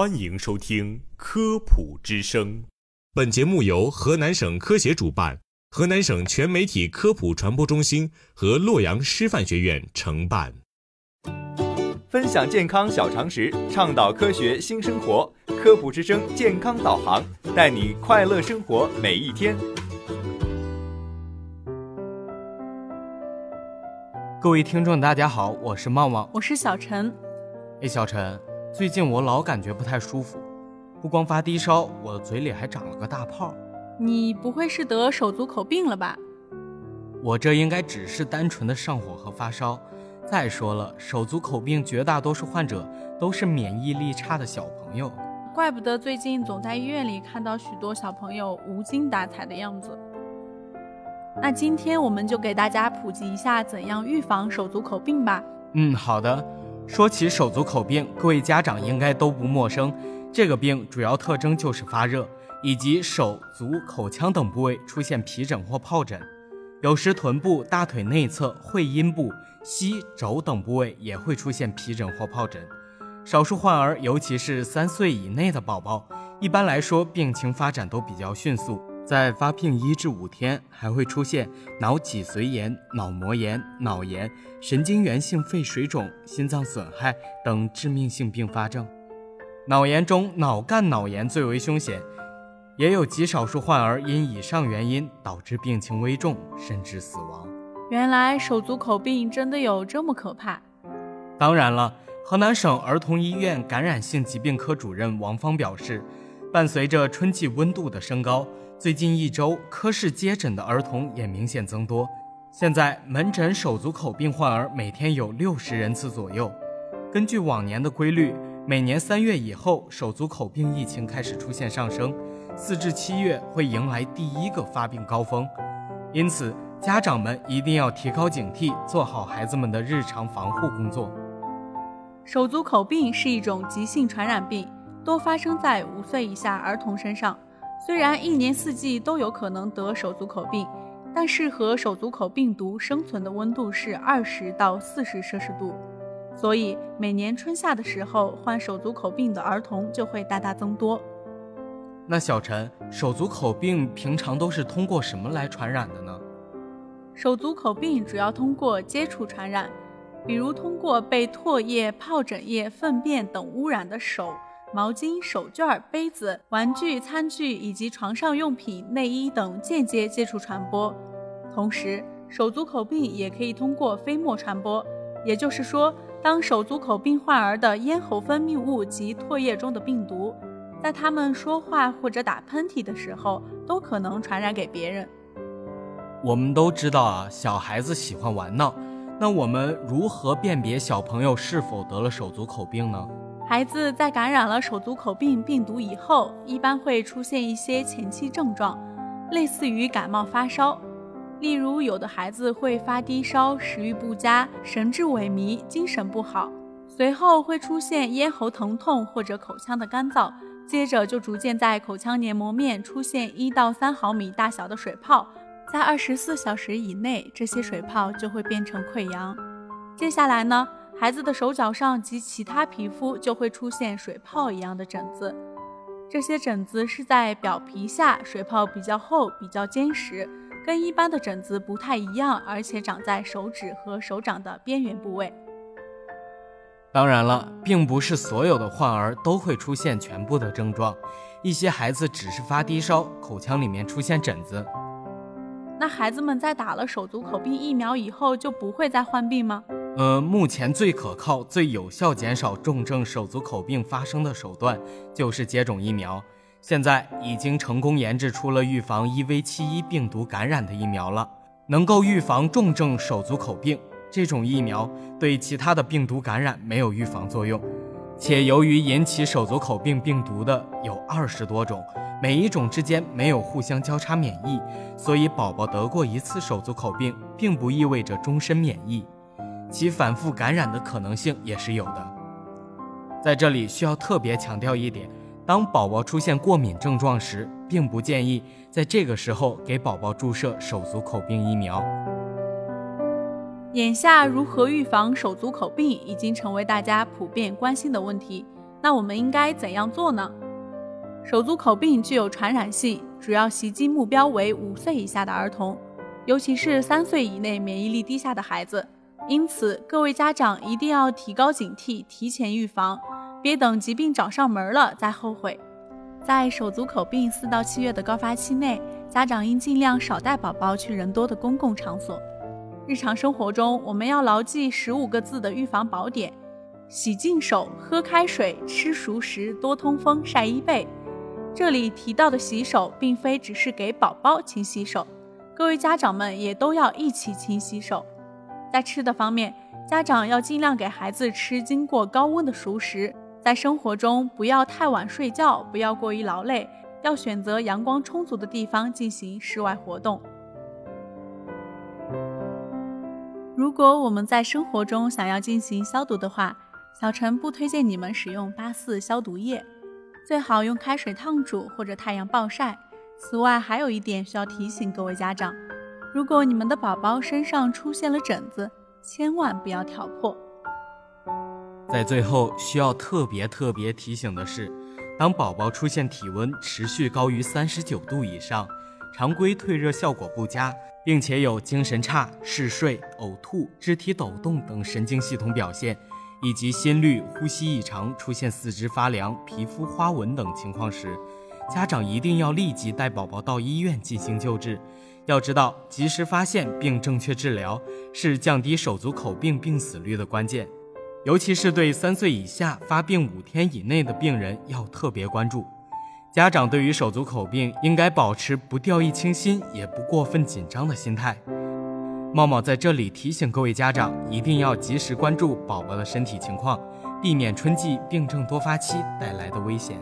欢迎收听《科普之声》。本节目由河南省科协主办，河南省全媒体科普传播中心和洛阳师范学院承办。分享健康小常识，倡导科学新生活。科普之声健康导航，带你快乐生活每一天。各位听众，大家好，我是旺旺，我是小陈。哎，小陈，最近我老感觉不太舒服，不光发低烧，我的嘴里还长了个大泡。你不会是得手足口病了吧？我这应该只是单纯的上火和发烧。再说了，手足口病绝大多数患者都是免疫力差的小朋友，怪不得最近总在医院里看到许多小朋友无精打采的样子。那今天我们就给大家普及一下怎样预防手足口病吧。嗯，好的。说起手足口病，各位家长应该都不陌生。这个病主要特征就是发热，以及手足口腔等部位出现皮疹或疱疹，有时臀部、大腿内侧、会阴部、膝、肘等部位也会出现皮疹或疱疹。少数患儿，尤其是三岁以内的宝宝，一般来说病情发展都比较迅速。在发病一至五天，还会出现脑脊髓炎、脑膜炎、脑炎、神经源性肺水肿、心脏损害等致命性并发症。脑炎中，脑干脑炎最为凶险，也有极少数患儿因以上原因导致病情危重，甚至死亡。原来手足口病真的有这么可怕？当然了，河南省儿童医院感染性疾病科主任王芳表示，伴随着春季温度的升高。最近一周，科室接诊的儿童也明显增多。现在门诊手足口病患儿每天有六十人次左右。根据往年的规律，每年三月以后，手足口病疫情开始出现上升，四至七月会迎来第一个发病高峰。因此，家长们一定要提高警惕，做好孩子们的日常防护工作。手足口病是一种急性传染病，多发生在五岁以下儿童身上。虽然一年四季都有可能得手足口病，但适合手足口病毒生存的温度是二十到四十摄氏度，所以每年春夏的时候患手足口病的儿童就会大大增多。那小陈，手足口病平常都是通过什么来传染的呢？手足口病主要通过接触传染，比如通过被唾液、疱疹液、粪便等污染的手。毛巾、手绢、杯子、玩具、餐具以及床上用品、内衣等间接接触传播。同时，手足口病也可以通过飞沫传播，也就是说，当手足口病患儿的咽喉分泌物及唾液中的病毒，在他们说话或者打喷嚏的时候，都可能传染给别人。我们都知道啊，小孩子喜欢玩闹，那我们如何辨别小朋友是否得了手足口病呢？孩子在感染了手足口病病毒以后，一般会出现一些前期症状，类似于感冒发烧。例如，有的孩子会发低烧、食欲不佳、神志萎靡、精神不好，随后会出现咽喉疼痛或者口腔的干燥，接着就逐渐在口腔黏膜面出现一到三毫米大小的水泡，在二十四小时以内，这些水泡就会变成溃疡。接下来呢？孩子的手脚上及其他皮肤就会出现水泡一样的疹子，这些疹子是在表皮下，水泡比较厚、比较坚实，跟一般的疹子不太一样，而且长在手指和手掌的边缘部位。当然了，并不是所有的患儿都会出现全部的症状，一些孩子只是发低烧，口腔里面出现疹子。那孩子们在打了手足口病疫苗以后，就不会再患病吗？呃，目前最可靠、最有效减少重症手足口病发生的手段就是接种疫苗。现在已经成功研制出了预防 EV71 病毒感染的疫苗了，能够预防重症手足口病。这种疫苗对其他的病毒感染没有预防作用，且由于引起手足口病病毒的有二十多种，每一种之间没有互相交叉免疫，所以宝宝得过一次手足口病，并不意味着终身免疫。其反复感染的可能性也是有的。在这里需要特别强调一点：当宝宝出现过敏症状时，并不建议在这个时候给宝宝注射手足口病疫苗。眼下，如何预防手足口病已经成为大家普遍关心的问题。那我们应该怎样做呢？手足口病具有传染性，主要袭击目标为五岁以下的儿童，尤其是三岁以内免疫力低下的孩子。因此，各位家长一定要提高警惕，提前预防，别等疾病找上门了再后悔。在手足口病四到七月的高发期内，家长应尽量少带宝宝去人多的公共场所。日常生活中，我们要牢记十五个字的预防宝典：洗净手、喝开水、吃熟食、多通风、晒衣被。这里提到的洗手，并非只是给宝宝勤洗手，各位家长们也都要一起勤洗手。在吃的方面，家长要尽量给孩子吃经过高温的熟食。在生活中，不要太晚睡觉，不要过于劳累，要选择阳光充足的地方进行室外活动。如果我们在生活中想要进行消毒的话，小陈不推荐你们使用八四消毒液，最好用开水烫煮或者太阳暴晒。此外，还有一点需要提醒各位家长：如果你们的宝宝身上出现了疹子，千万不要挑破。在最后需要特别特别提醒的是，当宝宝出现体温持续高于三十九度以上，常规退热效果不佳，并且有精神差、嗜睡、呕吐、肢体抖动等神经系统表现，以及心率、呼吸异常、出现四肢发凉、皮肤花纹等情况时，家长一定要立即带宝宝到医院进行救治。要知道，及时发现并正确治疗是降低手足口病病死率的关键。尤其是对三岁以下发病五天以内的病人要特别关注。家长对于手足口病应该保持不掉以轻心，也不过分紧张的心态。茂茂在这里提醒各位家长，一定要及时关注宝宝的身体情况，避免春季病症多发期带来的危险。